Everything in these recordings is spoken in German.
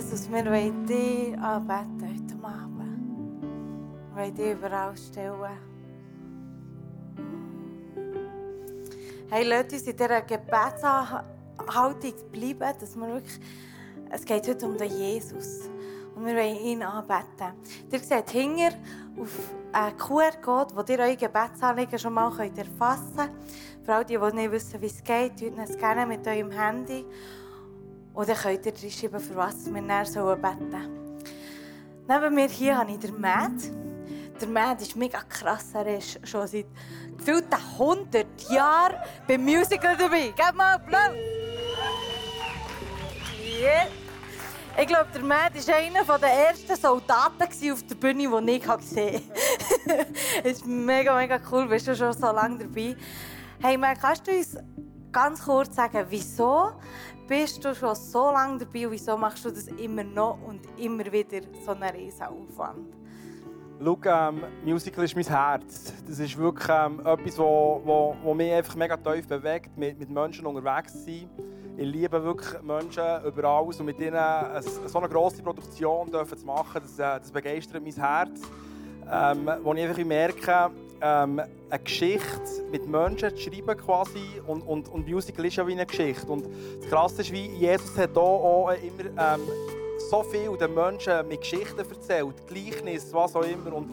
Jesus, wir wollen dich anbeten heute Abend. Wir wollen dich überall stellen. Hey, lasst uns in dieser Gebetshaltung bleiben, dass wir wirklich, es geht heute um den Jesus. Und wir wollen ihn anbeten. Ihr seht hinter auf einen QR-Code, wo ihr eure Gebetsanliegen schon mal erfassen könnt. Für all die, die nicht wissen, wie es geht, gerne mit eurem Handy. Und dann könnt ihr reinschreiben, für was wir näher sollen beten Neben mir hier habe ich den Matt. Der Matt ist mega krass. Er ist schon seit gefühlten 100 Jahren beim Musical dabei. Gebt mal Applaus! Yeah. Ich glaube, der Matt war einer der ersten Soldaten auf der Bühne, die ich gesehen habe. Es ist mega, mega cool. Bist du schon so lange dabei? Hey, Matt, kannst du uns ganz kurz sagen, wieso bist du schon so lange dabei wieso machst du das immer noch und immer wieder so einen riesen Aufwand? Schau, ähm, Musical ist mein Herz. Das ist wirklich ähm, etwas, wo, wo, wo mich einfach mega tief bewegt, mit, mit Menschen unterwegs zu sein. Ich liebe wirklich Menschen über alles und mit ihnen eine, so eine grosse Produktion dürfen zu machen, das, äh, das begeistert mein Herz. Ähm, wo ich einfach merke, ähm, eine Geschichte mit Menschen zu schreiben quasi und, und, und Musical ist ja wie eine Geschichte. Und das Krasse ist, wie Jesus hat hier auch immer ähm, so viel den Menschen mit Geschichten erzählt, Gleichnis, was auch immer. Und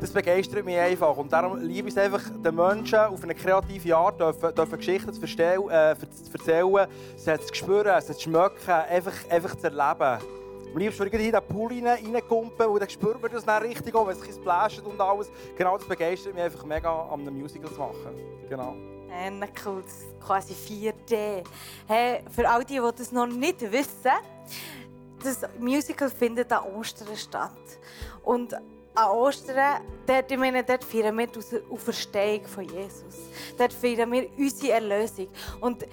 das begeistert mich einfach. Und darum liebe ich es einfach, den Menschen auf eine kreative Art dürfen, dürfen Geschichten zu, verstell, äh, zu erzählen, sie zu spüren, sie zu schmecken, einfach, einfach zu erleben. Am liebsten würde ich in den Pool rein, reinkumpen und dann spürt man das dann richtig, auch, wenn es ein bisschen und alles. Genau das begeistert mich einfach mega, an einem Musical zu machen. Genau. Äh, cool, quasi 4D. Hey, für all die, die das noch nicht wissen, das Musical findet an Ostern statt. Und an Ostern, dort, ich meine, dort feiern wir die Auferstehung von Jesus. Dort feiern wir unsere Erlösung. Und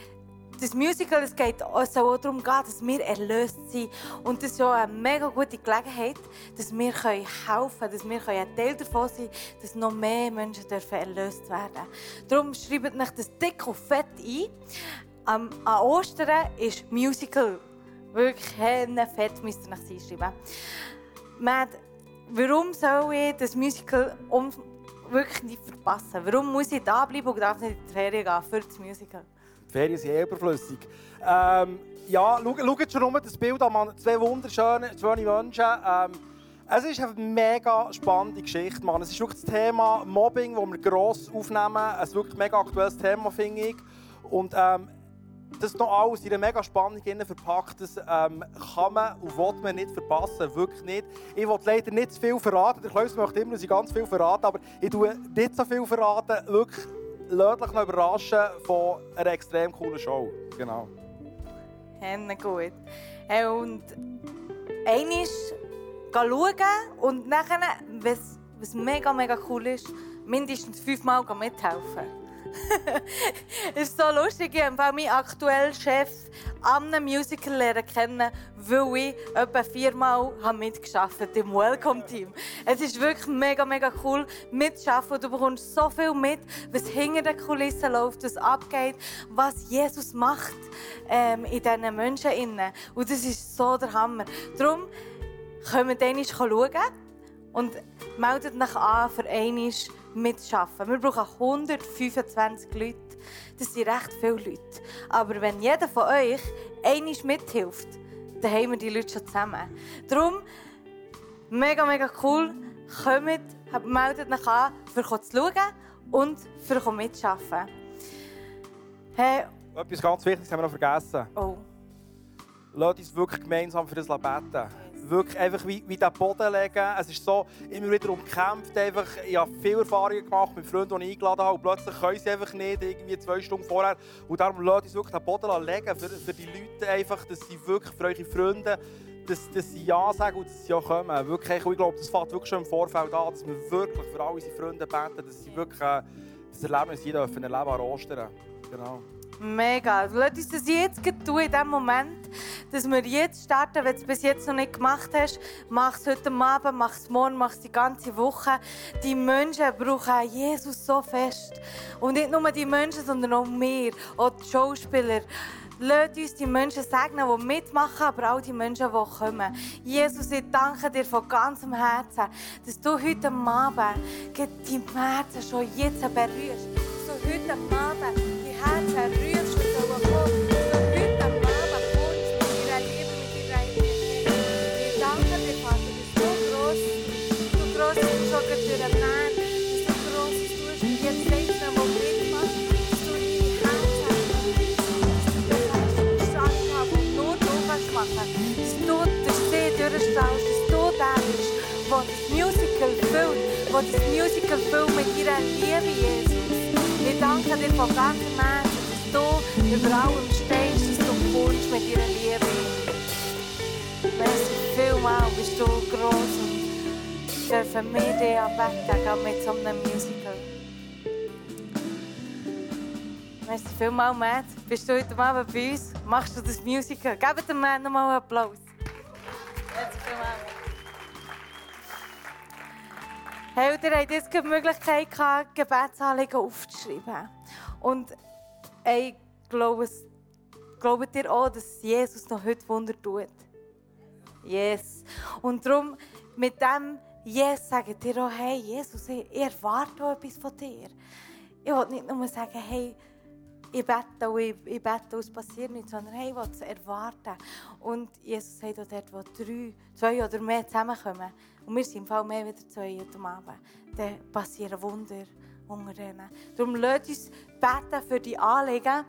das Musical es geht also auch darum, gehen, dass wir erlöst sind. Und das ist auch eine mega gute Gelegenheit, dass wir helfen können, dass wir ein Teil davon sein können, dass noch mehr Menschen dürfen erlöst werden Darum schreibt euch das dick und fett ein. An Ostern ist Musical. Wirklich fett müsst ihr euch einschreiben. Matt, warum soll ich das Musical um wirklich nicht verpassen? Warum muss ich da bleiben und darf nicht in die Ferien gehen für das Musical? Ferien sind eh überflüssig. Ähm, ja, schaut schon um das Bild an, zwei wunderschöne schöne Menschen. Ähm, es ist eine mega spannende Geschichte. Man. Es ist wirklich das Thema Mobbing, das wir gross aufnehmen. Ein wirklich mega aktuelles Thema, finde ich. Und ähm, das noch alles in einer mega Spannung verpackt, das ähm, kann man und will man nicht verpassen. Wirklich nicht. Ich will leider nicht zu viel verraten. Der Klaus möchte immer, dass ich ganz viel verrate, aber ich tue nicht so viel verraten. Wirklich, lasst euch noch überraschen von einer extrem coolen Show. Genau. Henne gut. Hey, und einmal schauen und nachher, wenn was mega, mega cool ist, mindestens fünfmal mithelfen. Ist so lustig, ich habe meinen aktuellen Chef an einem Musical lernen kennen, weil ich etwa viermal mitgearbeitet habe im Welcome-Team. Es ist wirklich mega, mega cool mitzuarbeiten. Du bekommst so viel mit, was hinter den Kulissen läuft, was abgeht, was Jesus macht ähm, in diesen Menschen. Innen. Und das ist so der Hammer. Darum können wir schauen und meldet euch an, für einmal mitzuarbeiten. Wir brauchen 125 Leute. Das sind recht viele Leute. Aber wenn jeder von euch einmal mithilft, dann haben wir die Leute schon zusammen. Darum, mega, mega cool. Kommt, meldet euch an, für zu schauen und für mitzuarbeiten. Hey. Etwas ganz Wichtiges haben wir noch vergessen. Oh. Lasst uns wirklich gemeinsam für das beten wirklich einfach wie, wie den Boden legen. Es ist so, immer wieder umkämpft. Einfach, ich habe viele Erfahrungen gemacht mit Freunden, die ich eingeladen habe. Und plötzlich können sie einfach nicht, irgendwie zwei Stunden vorher. Und darum lasst uns wirklich den Boden legen für, für die Leute, einfach, dass sie wirklich für eure Freunde dass, dass sie Ja sagen und dass sie ja kommen. Wirklich, ich glaube, das fängt wirklich schon im Vorfeld an, dass wir wirklich für alle unsere Freunde beten, dass sie wirklich äh, das Erlebnis hier erleben dürfen an Ostern. Genau. Mega. Lass uns das jetzt tun, in dem Moment, dass wir jetzt starten. Wenn du es bis jetzt noch nicht gemacht hast, mach es heute Abend, mach es morgen, mach es die ganze Woche. Die Menschen brauchen Jesus so fest. Und nicht nur die Menschen, sondern auch wir, auch die Schauspieler. Lass uns die Menschen segnen, die mitmachen, aber auch die Menschen, die kommen. Jesus, ich danke dir von ganzem Herzen, dass du heute Abend die Herzen schon jetzt berührst. So heute Abend wo das Musical füllt, wo das Musical füllt mit ihrer Liebe, Jesus. Ich danke dir von ganzem Herzen, dass du über allem stehst, dass du kommst mit ihrer Liebe. Merci vielmals, bist du gross und dürfen wir dich anbeten mit so einem Musical. Merci vielmals, Matt. Bist du heute Abend bei uns? Machst du das Musical? Gebt dem Matt nochmal einen Applaus. Merci vielmals. Hey, ihr habt jetzt die Möglichkeit gehabt, Gebetsanliegen aufzuschreiben. Und ich glaube, glaubt ihr auch, dass Jesus noch heute Wunder tut? Yes. Und darum, mit dem Yes sagt ihr auch, hey, Jesus, ich erwarte auch etwas von dir. Ich will nicht nur sagen, hey, ich bete und ich, ich bete und es passiert nichts, sondern hey, es erwarten. Und Jesus sagt auch dort, wo drei, zwei oder mehr zusammenkommen, und wir sind im Fall mehr wieder zwei heute Abend, dann passieren Wunder unter denen. Darum lasst uns beten für die Anliegen.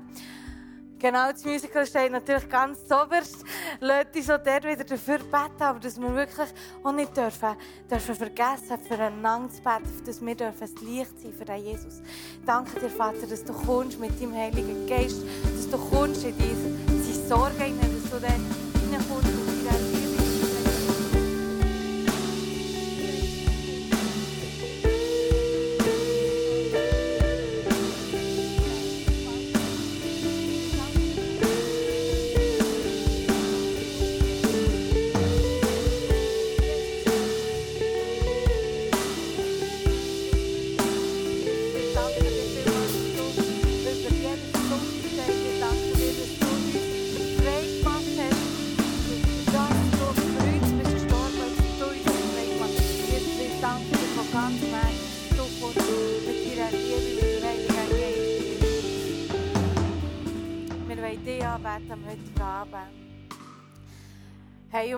Genau, das Musical steht natürlich ganz oberst. Lasst uns auch dort wieder dafür beten, aber dass wir wirklich auch nicht dürfen, dürfen vergessen, füreinander zu beten, dass wir dürfen das Licht sein für den Jesus. Danke dir, Vater, dass du kommst mit deinem Heiligen Geist, dass du kommst in diese Sorge, dass du dann reinkommst.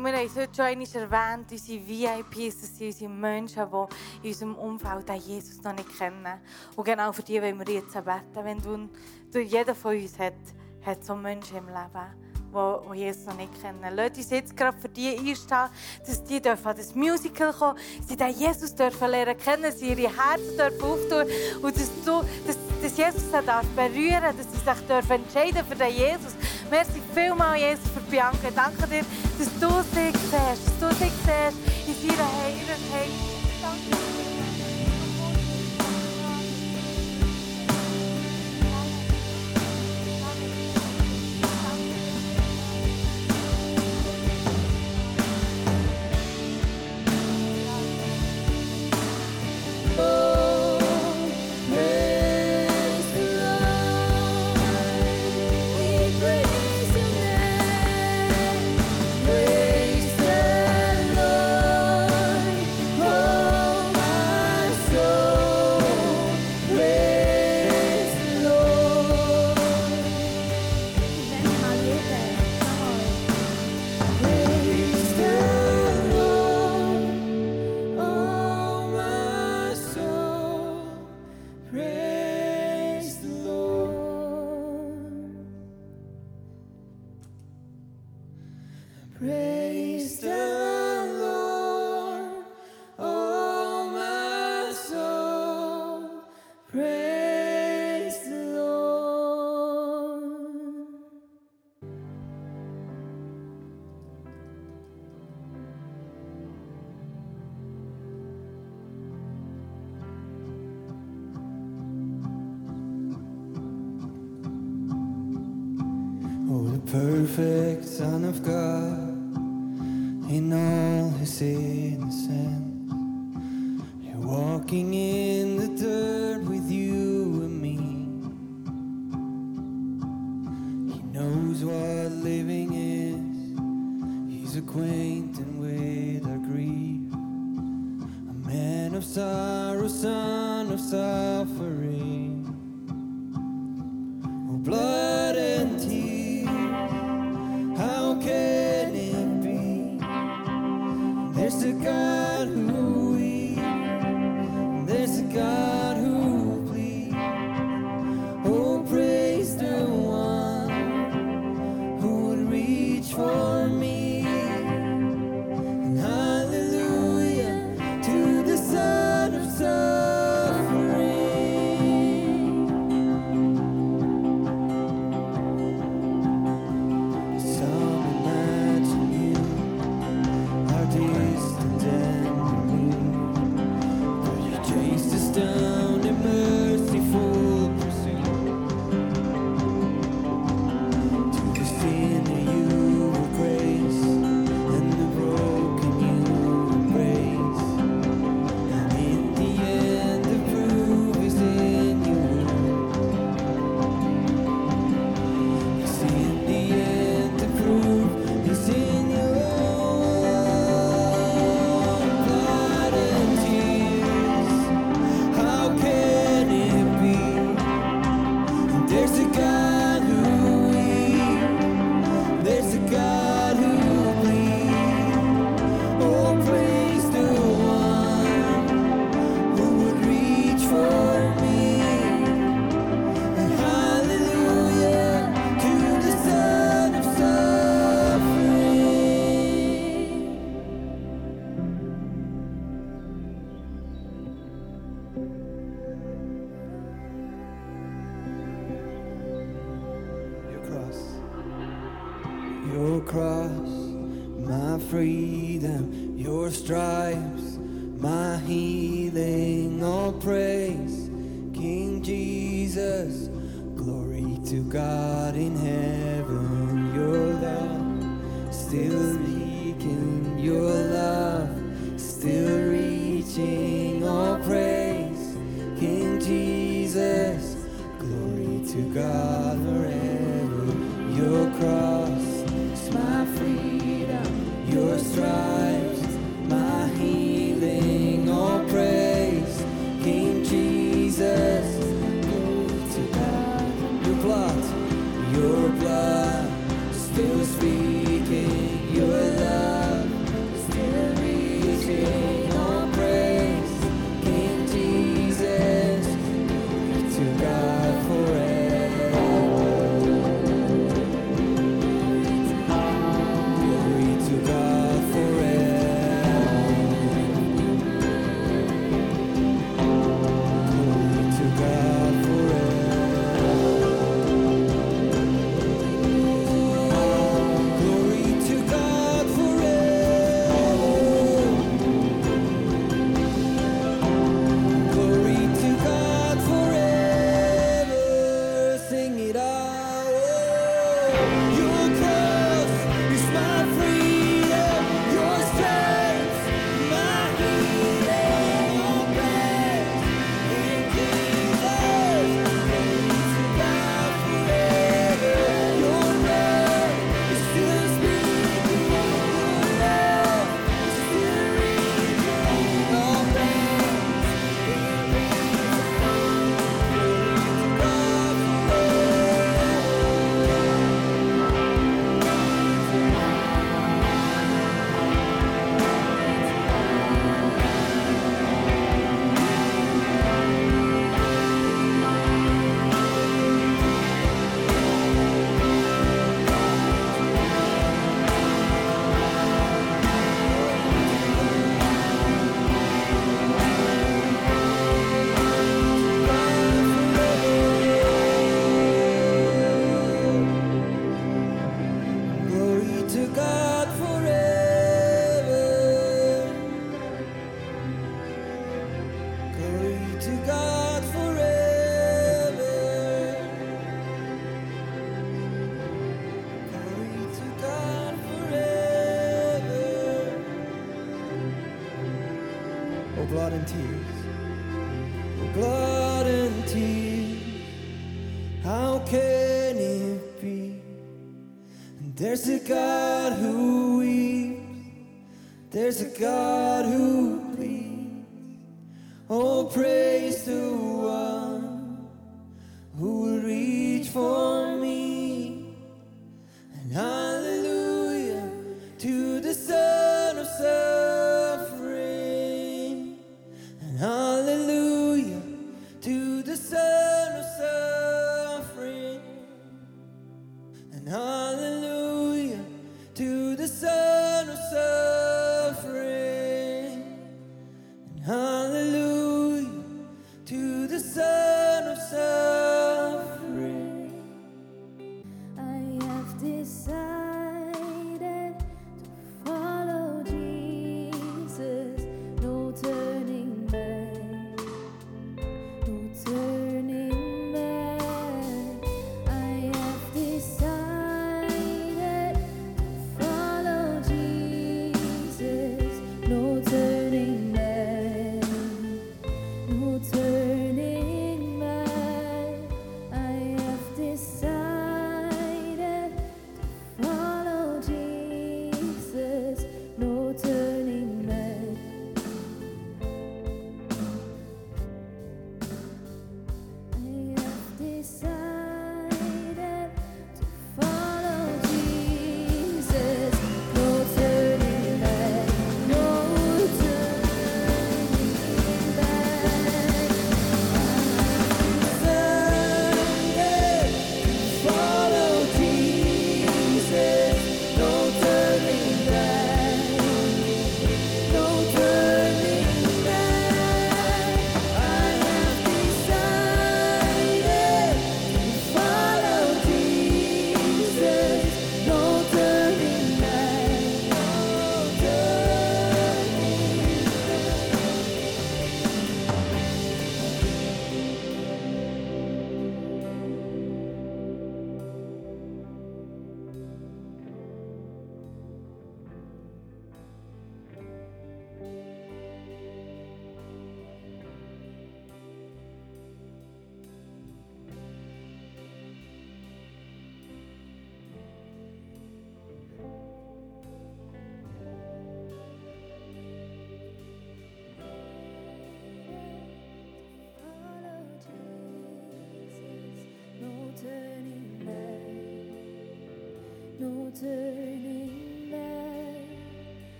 Und wir haben es schon einmal erwähnt, unsere VIPs, das sind unsere Menschen, die in unserem Umfeld Jesus noch nicht kennen. Und genau für die wollen wir jetzt beten. Wenn du, du jeder von uns hat, hat so Menschen im Leben, die Jesus noch nicht kennen. Lass uns jetzt gerade für die einstehen, dass die dürfen an das Musical kommen, sie den Jesus dürfen lernen kennen, sie ihre Herzen dürfen auftun und dass, du, dass, dass Jesus sie darf berühren dass sie sich dürfen entscheiden für den Jesus. Merci vielmals, Jesus, für Bianca. Danke dir, dass du sie siehst, dass du sie siehst in ihrer Heimat. Danke Son of God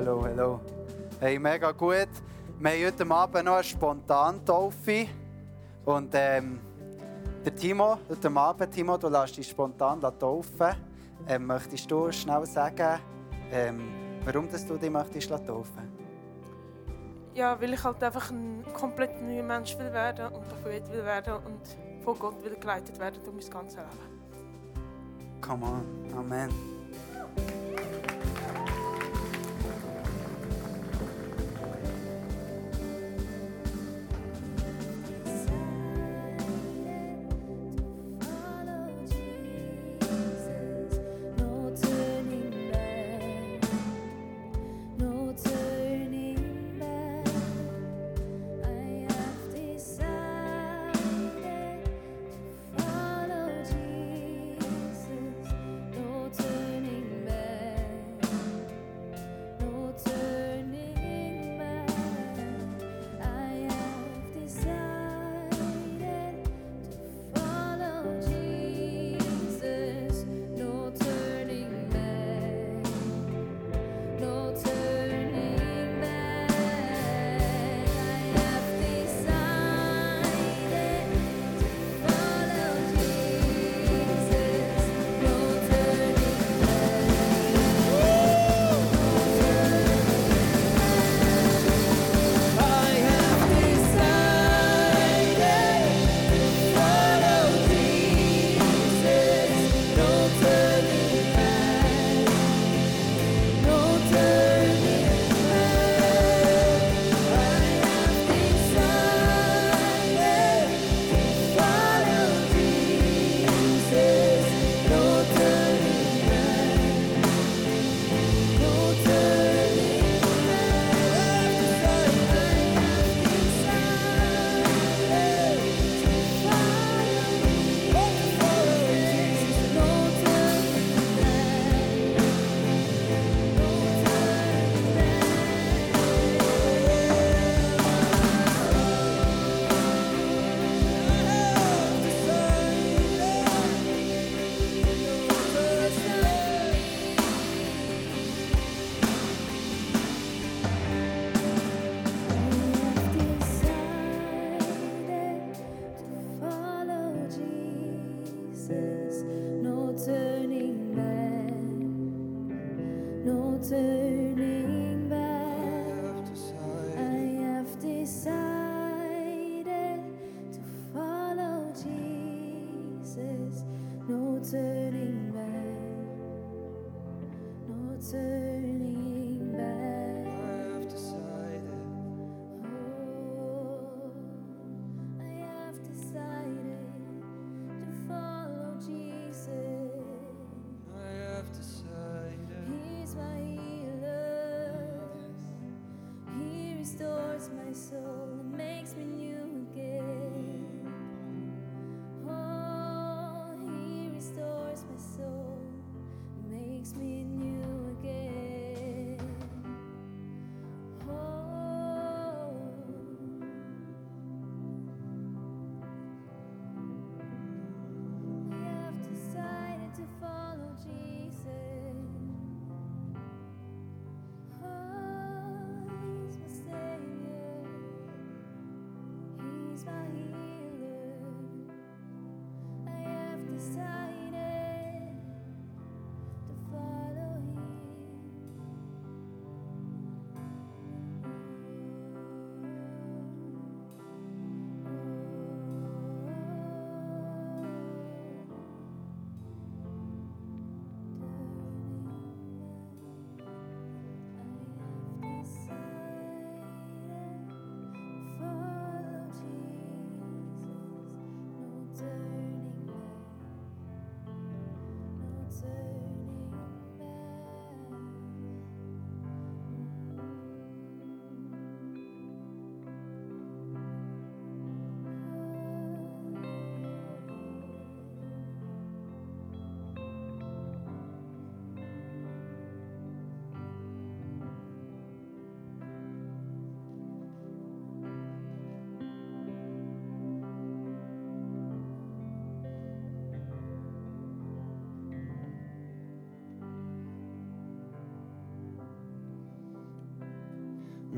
Hello, hello. Hey, mega gut. Wir haben heute Abend noch eine Spontantaufe. Und ähm, der Timo, heute Abend, Timo, du lässt dich spontan taufen. Ähm, möchtest du schnell sagen, ähm, warum dass du dich möchtest taufen Ja, weil ich halt einfach ein komplett neuer Mensch will werden und Prophet will werden und von Gott will geleitet werden durch mein ganzes Leben. Come on. Amen.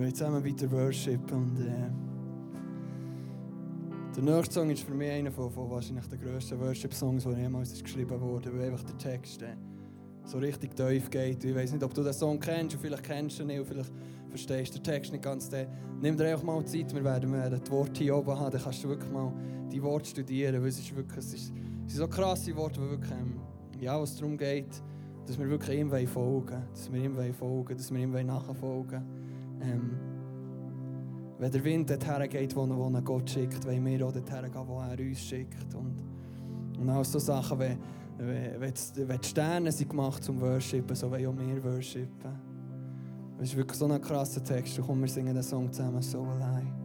Wollen zusammen weiter worshipen und äh, der nächste Song ist für mich einer von, von wahrscheinlich den grössten Worship-Songs, der jemals geschrieben wurde, weil einfach der Text äh, so richtig tief geht. Ich weiß nicht, ob du den Song kennst, und vielleicht kennst du ihn nicht, vielleicht verstehst du den Text nicht ganz. Dann nimm dir einfach mal Zeit, wir werden, wir werden die Worte hier oben haben, dann kannst du wirklich mal die Worte studieren, weil es ist wirklich, es, ist, es sind so krasse Worte, wo wirklich, ähm, ja, was darum geht, dass wir wirklich ihm wollen folgen dass wir ihm wollen folgen dass wir ihm wollen nachfolgen ähm, wenn der Wind dorthin geht, wo, wo er Gott schickt, wollen wir auch dorthin gehen, wo er uns schickt. Und, und auch so Sachen, wenn, wenn, wenn die- Sterne sind gemacht zum Worshipen, so wollen auch wir worshipen. Das ist wirklich so ein krasser Text. Komm, wir singen den Song zusammen, so allein.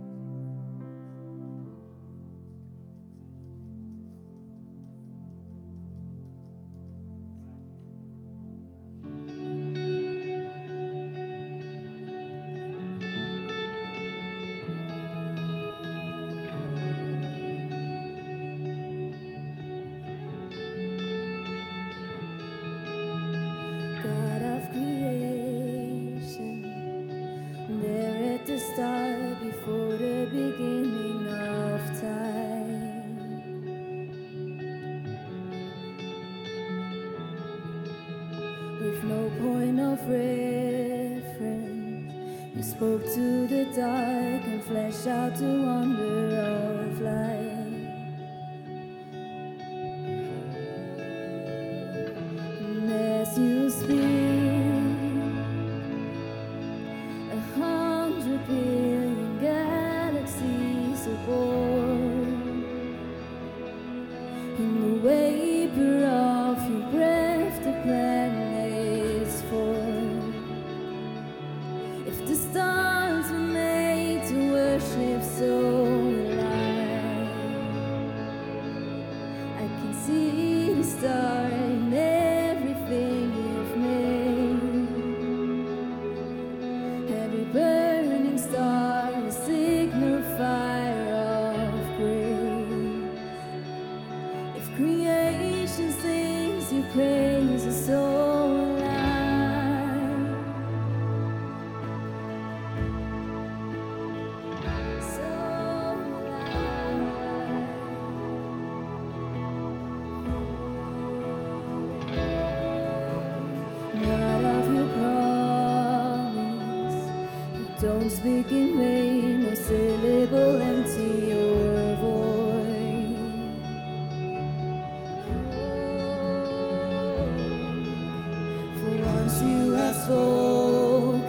You have spoken,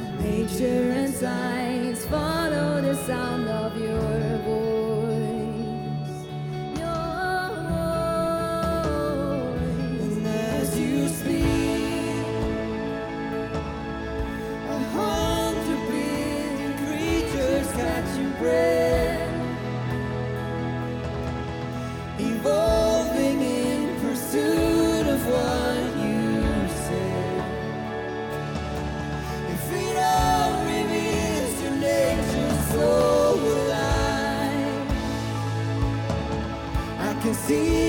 all nature and science follow the sound see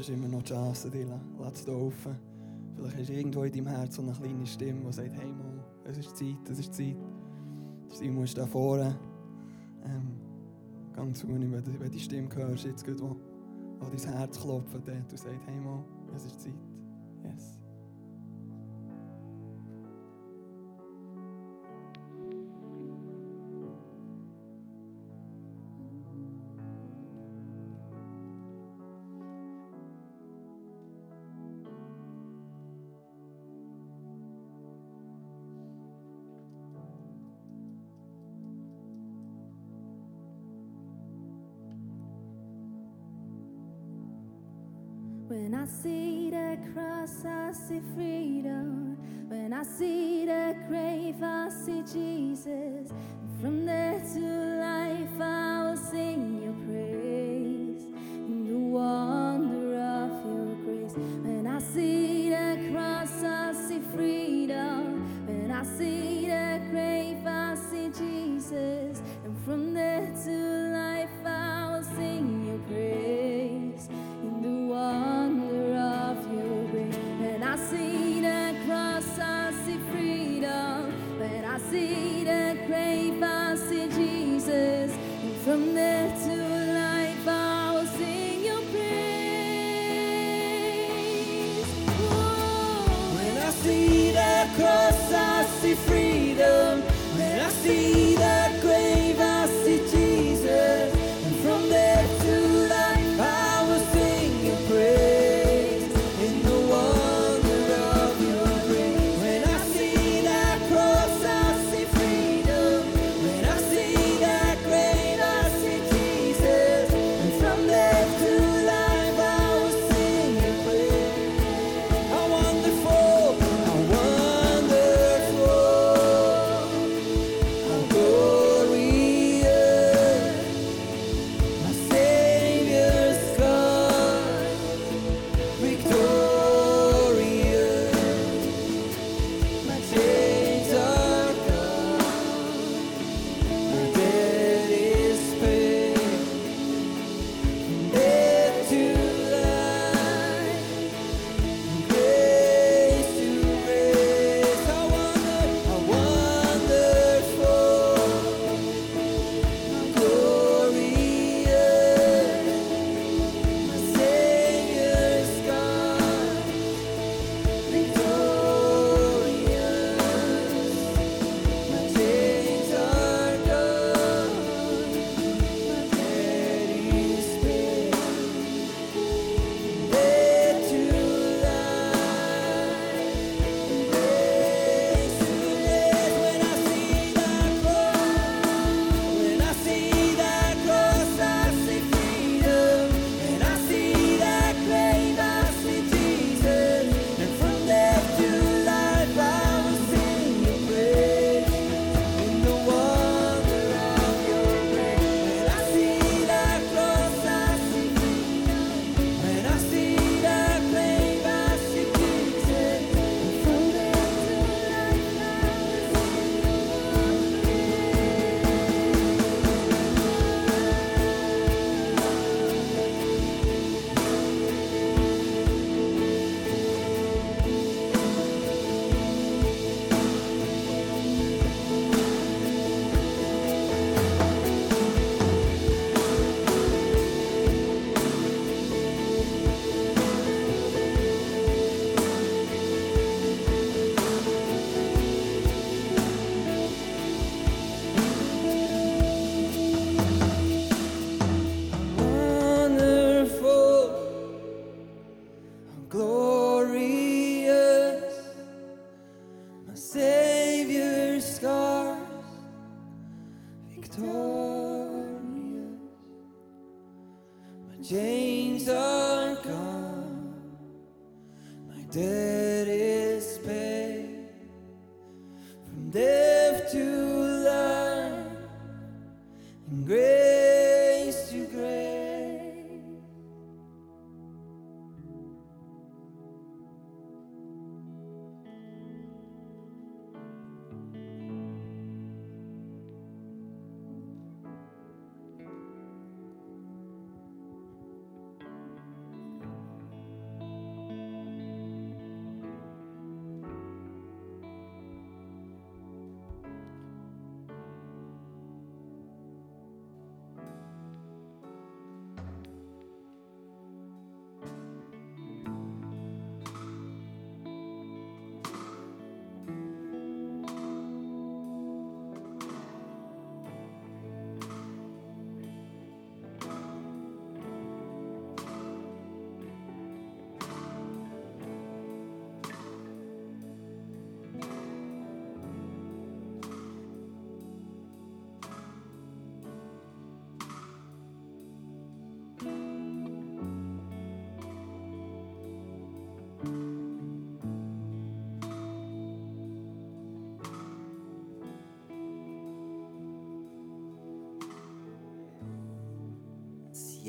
ist immer noch die Chance, dich lass taufen. Vielleicht ist irgendwo in deinem Herz so eine kleine Stimme, die sagt, hey Mann, es ist Zeit, es ist Zeit. Du musst da vorne. Ähm, gang zu ihm, wenn du die Stimme hörst, jetzt geht, wo, wo dein Herz klopft, und du sagst, hey Mann, es ist Zeit. Yes.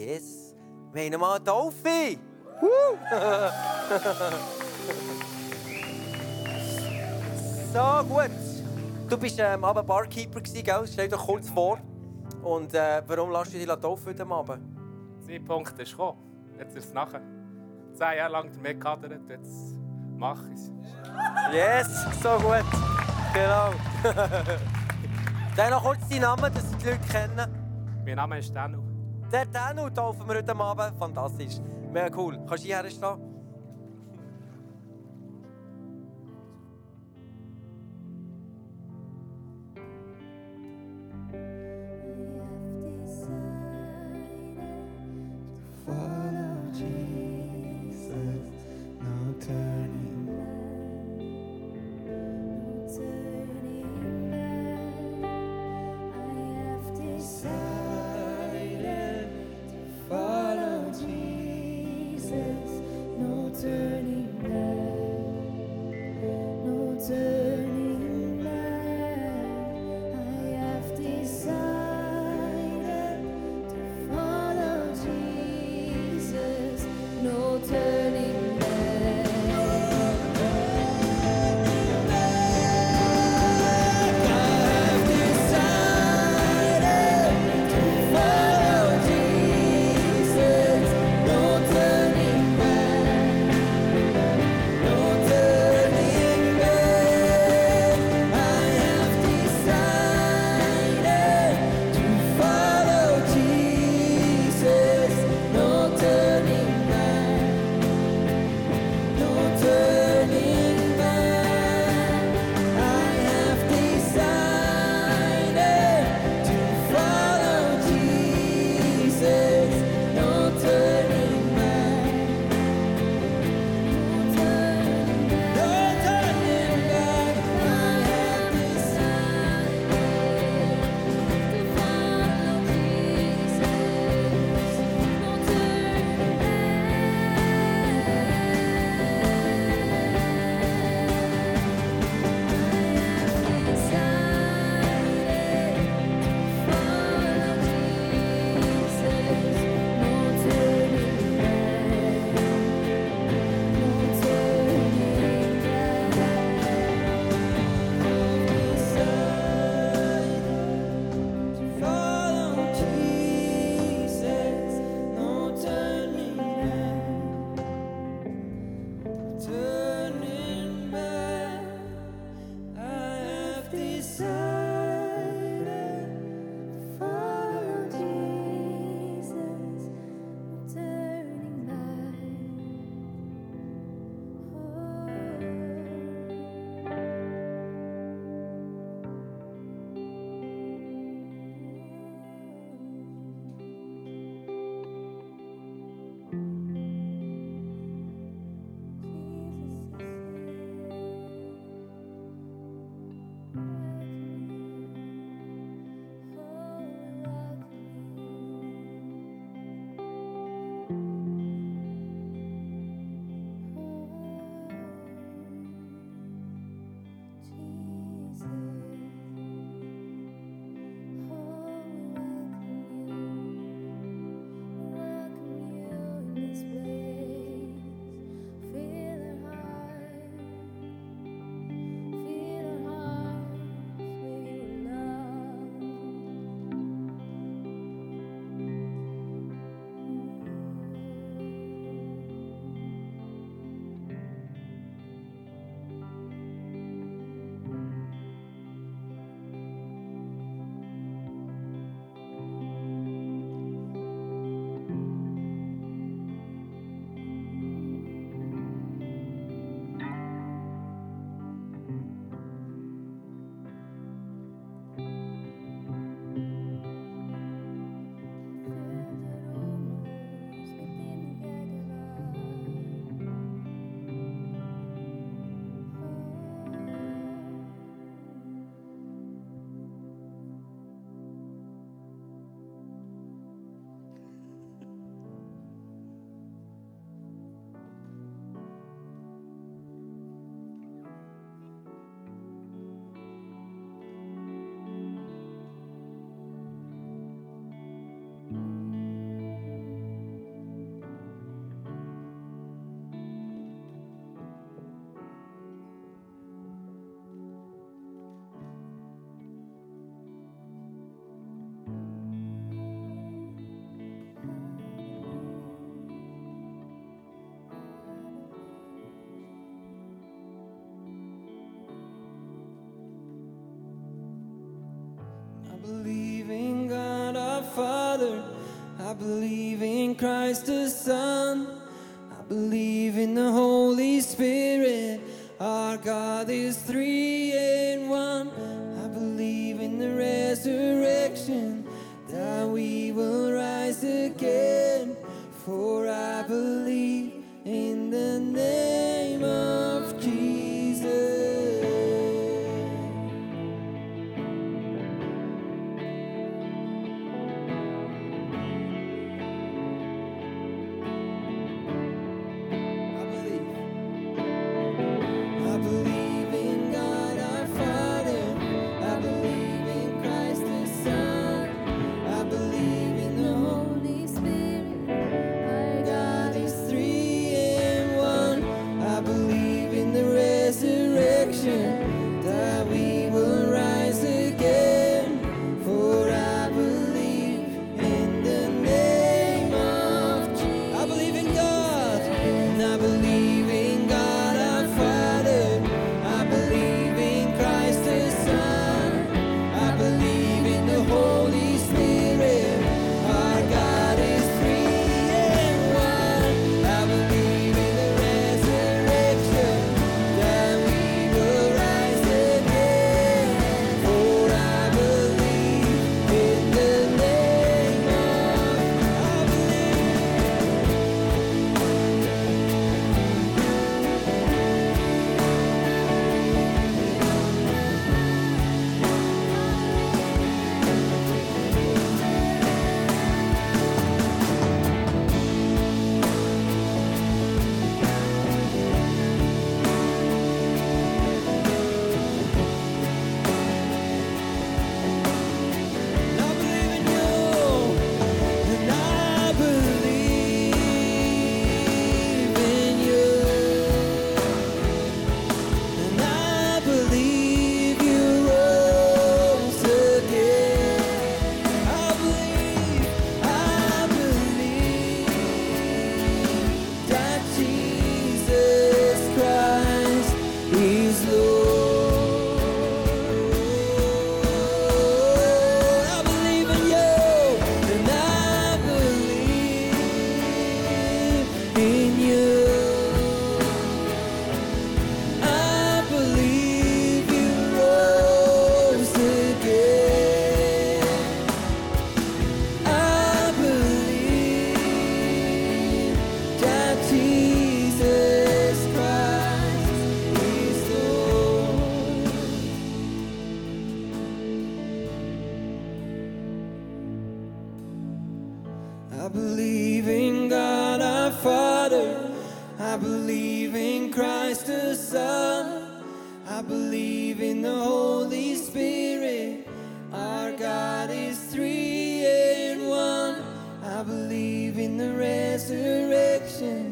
Yes. Wir haben mal eine Taufe. so, gut. Du bist ähm, aber Barkeeper, gewesen, gell? Stell dir doch kurz vor. Und äh, warum lässt du dich taufen heute Abend? Zeitpunkt ist gekommen. Jetzt ist es nachher. Zehn Jahre lang damit gehadert, jetzt mache ich es. Yes, so gut. Genau. Dann noch kurz deinen Namen, dass die Leute kennen. Mein Name ist Danu. Der Danu taufen wir heute Abend. Fantastisch. Mega cool. Kannst du hierher stehen? Believe believe in Christ the Son. I believe in the Holy Spirit. Our God is three in one. I believe in the resurrection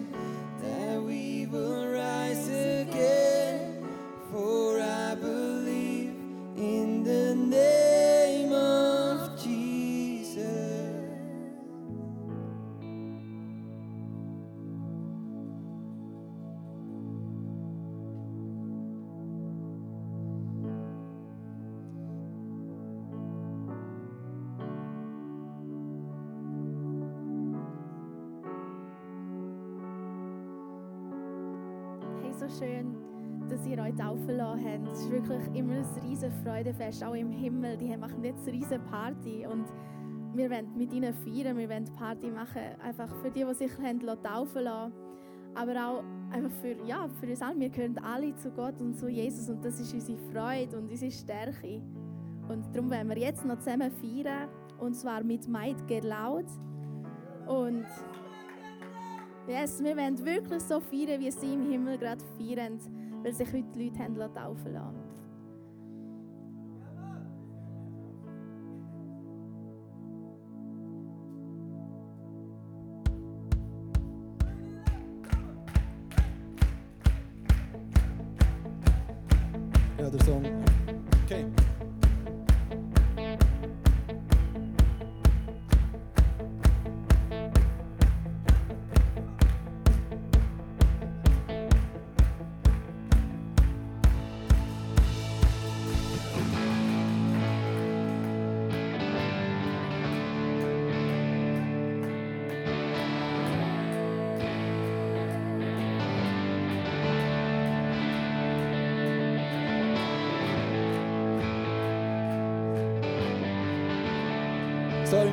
Freudefest, auch im Himmel. Die machen jetzt eine riesen Party und wir wollen mit ihnen feiern, wir wollen Party machen, einfach für die, die sich haben taufen lassen. Aber auch einfach für, ja, für uns alle. Wir gehören alle zu Gott und zu Jesus und das ist unsere Freude und unsere Stärke. Und darum wollen wir jetzt noch zusammen feiern und zwar mit Might Get Loud. Und Yes, wir wollen wirklich so feiern, wie sie im Himmel gerade feiern, weil sich heute die Leute haben taufen lassen.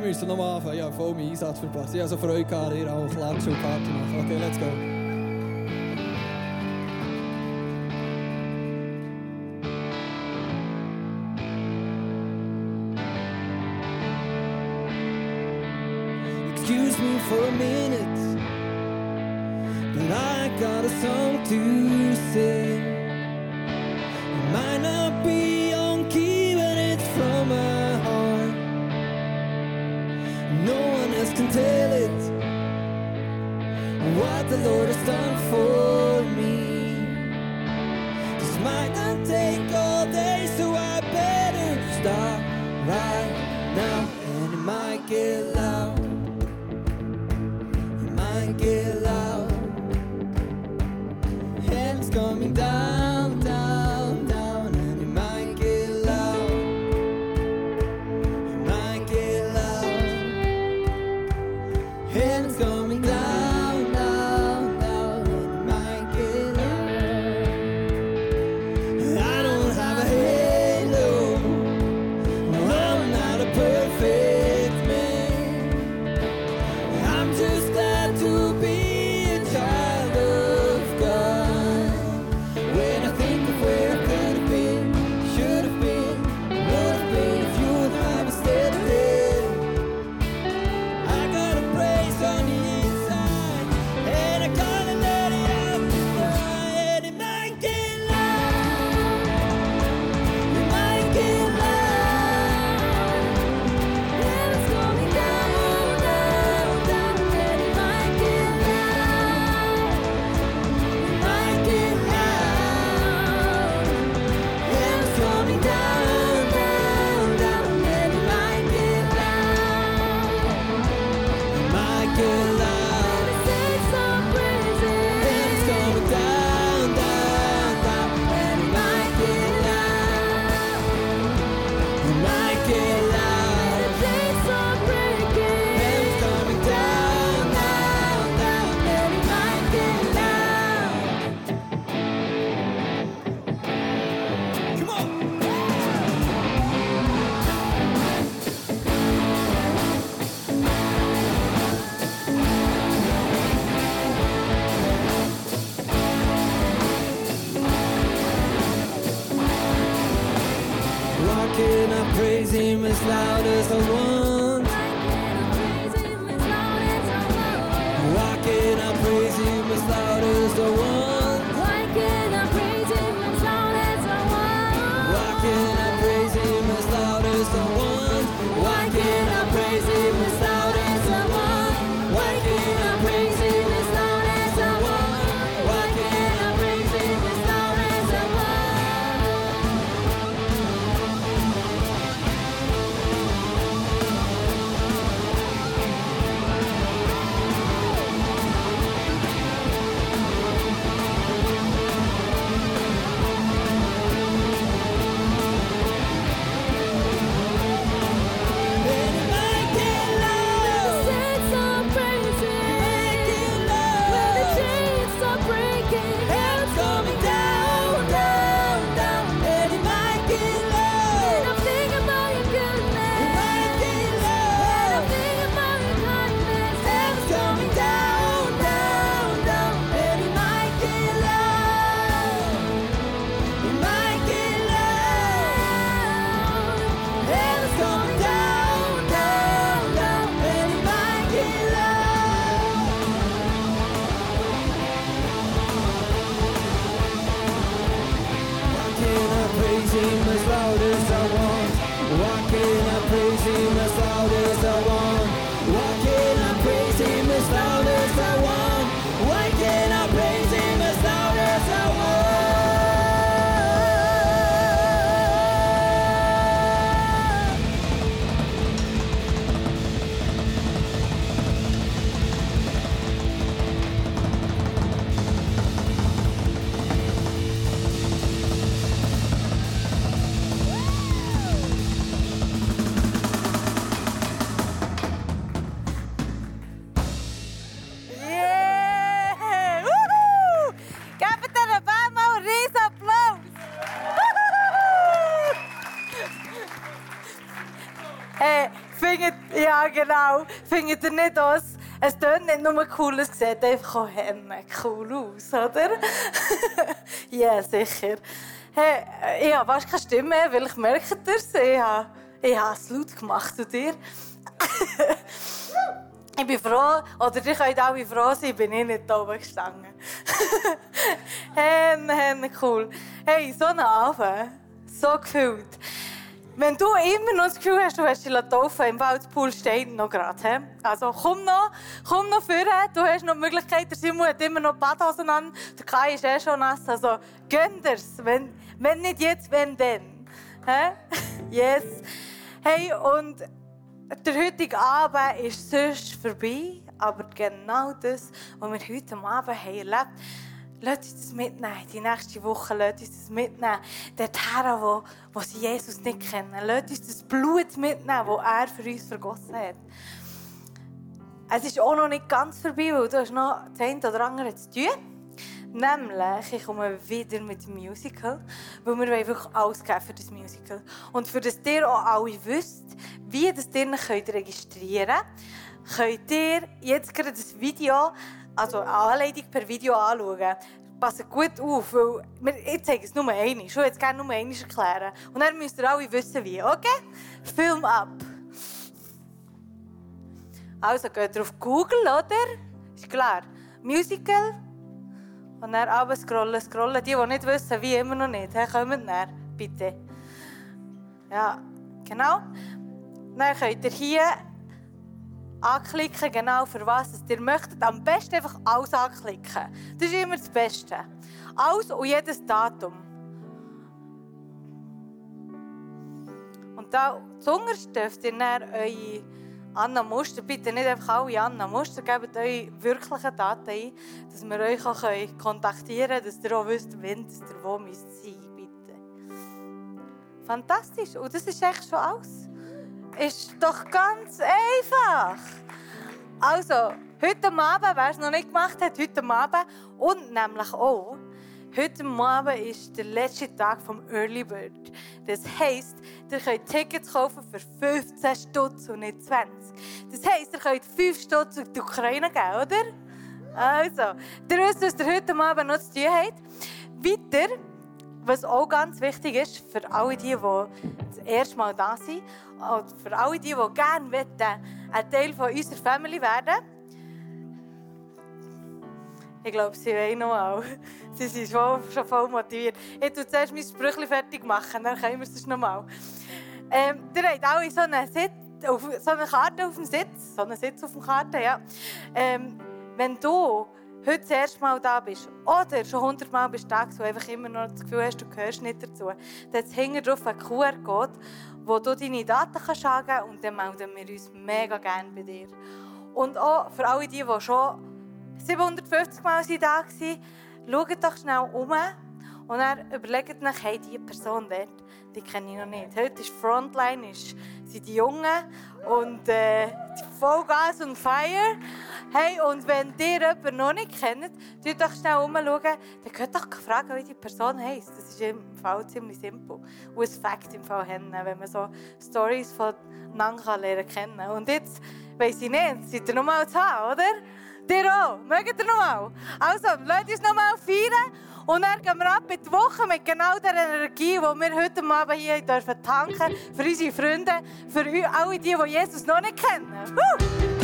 müssen nochmal anfangen. Ja, voll meinen Einsatz verpasst. Ich habe so Freude gehabt, hier auch Klatsch und Party machen. Okay, let's go. Excuse me for a minute, but I got a song to sing. Ja genau, findet ihr nicht aus? Es tönt nicht nur cool, es sieht einfach auch cool aus, oder? ja, sicher. Hey, ich habe fast keine Stimme mehr, weil ich merke das. Ich habe, ich habe es laut gemacht, und dir? ich bin froh, oder ihr könnt alle froh sein, bin ich nicht oben gestanden. henne, henne cool. Hey, so ein Abend, so gefühlt. Wenn du immer noch das Gefühl hast, du hast dich taufen im Waldpool steht noch gerade. Also komm noch, komm noch vor, du hast noch die Möglichkeit, der Simon hat immer noch die Badhosen an, der Kai ist eh schon nass, also gönn dir's, wenn, wenn nicht jetzt, wenn dann. Yes. Hey, und der heutige Abend ist sonst vorbei, aber genau das, was wir heute Abend haben erlebt Lasst uns das mitnehmen. Die nächste Woche lasst uns das mitnehmen. Dorthin, wo, wo sie Jesus nicht kennen. Lasst uns das Blut mitnehmen, das er für uns vergossen hat. Es ist auch noch nicht ganz vorbei, weil du hast noch das eine oder andere zu tun. Nämlich, ich komme wieder mit dem Musical, weil wir wirklich alles geben für das Musical. Und für das ihr auch alle wisst, wie das ihr registrieren könnt, könnt ihr jetzt gerade das Video also eine Anleitung per Video anschauen. Passt gut auf, weil ich zeige es nur einmal. Ich würde es gerne nur einmal erklären. Und dann müsst ihr alle wissen, wie. Okay? Film ab. Also geht ihr auf Google, oder? Ist klar. Musical. Und dann runter scrollen, scrollen. Die, die nicht wissen, wie, immer noch nicht. Hey, kommt näher, bitte. Ja, genau. Dann könnt ihr hier anklicken, genau für was ihr möchtet. Am besten einfach alles anklicken. Das ist immer das Beste. Alles und jedes Datum. Und da zuunterst dürft ihr dann eure Anna Muster, bitte nicht einfach alle Anna Muster, gebt eure wirklichen Daten ein, dass wir euch auch kontaktieren können, dass ihr auch wisst, wenn ihr wo müsst sein bitte. Fantastisch. Und das ist echt schon alles. Ist doch ganz einfach. Also, heute Abend, wer es noch nicht gemacht hat, heute Abend und nämlich auch, heute Abend ist der letzte Tag vom Early Bird. Das heisst, ihr könnt Tickets kaufen für 15 Stutz und nicht 20. Das heisst, ihr könnt 5 Stutz in die Ukraine geben, oder? Also, ihr wisst, was ihr heute Abend noch zu tun habt. Weiter, was auch ganz wichtig ist, für alle die, die das erste Mal da sind, und für alle die, die gerne wollen, ein Teil von unserer Family werden ich glaube, sie wollen noch mal. Sie sind schon, schon voll motiviert. Ich tue zuerst mein Sprüchchen fertig machen, dann können wir es noch mal. Ähm, ihr habt alle so eine, Sitz, so eine Karte auf dem Sitz. So einen Sitz auf der Karte, ja. Ähm, wenn du heute das erste Mal da bist oder schon hundertmal bist da und einfach immer noch das Gefühl hast, du gehörst nicht dazu, dann hinten drauf ein QR-Code, wo du deine Daten kannst angeben und dann melden wir uns mega gerne bei dir. Und auch für alle die, die schon 750 Mal da waren, schaut doch schnell um und dann überlegt euch, hey, diese Person dort, die kenne ich noch nicht. Heute ist Frontline, ist, sind die Jungen und äh, Vollgas und Fire. Hey, und wenn ihr jemanden noch nicht kennt, schaut doch schnell umschauen, dann könnt ihr doch fragen, wie die Person heisst. Das ist im Fall ziemlich simpel. Und ein Fakt im Fall haben, wenn man so Stories von Nang lernen kennen Und jetzt, weiss ich nicht, seid ihr noch mal zu haben, oder? Dir auch. Mögt ihr noch mal? Also, lasst uns noch mal feiern. Und dann gehen wir ab in die Woche mit genau der Energie, die wir heute Abend hier dürfen tanken Für unsere Freunde, für alle die, die Jesus noch nicht kennen. Woo!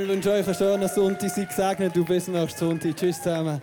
Wir wünschen euch einen schönen Sonntag. Seid gesegnet. Du bis nächsten Sonntag. Tschüss zusammen.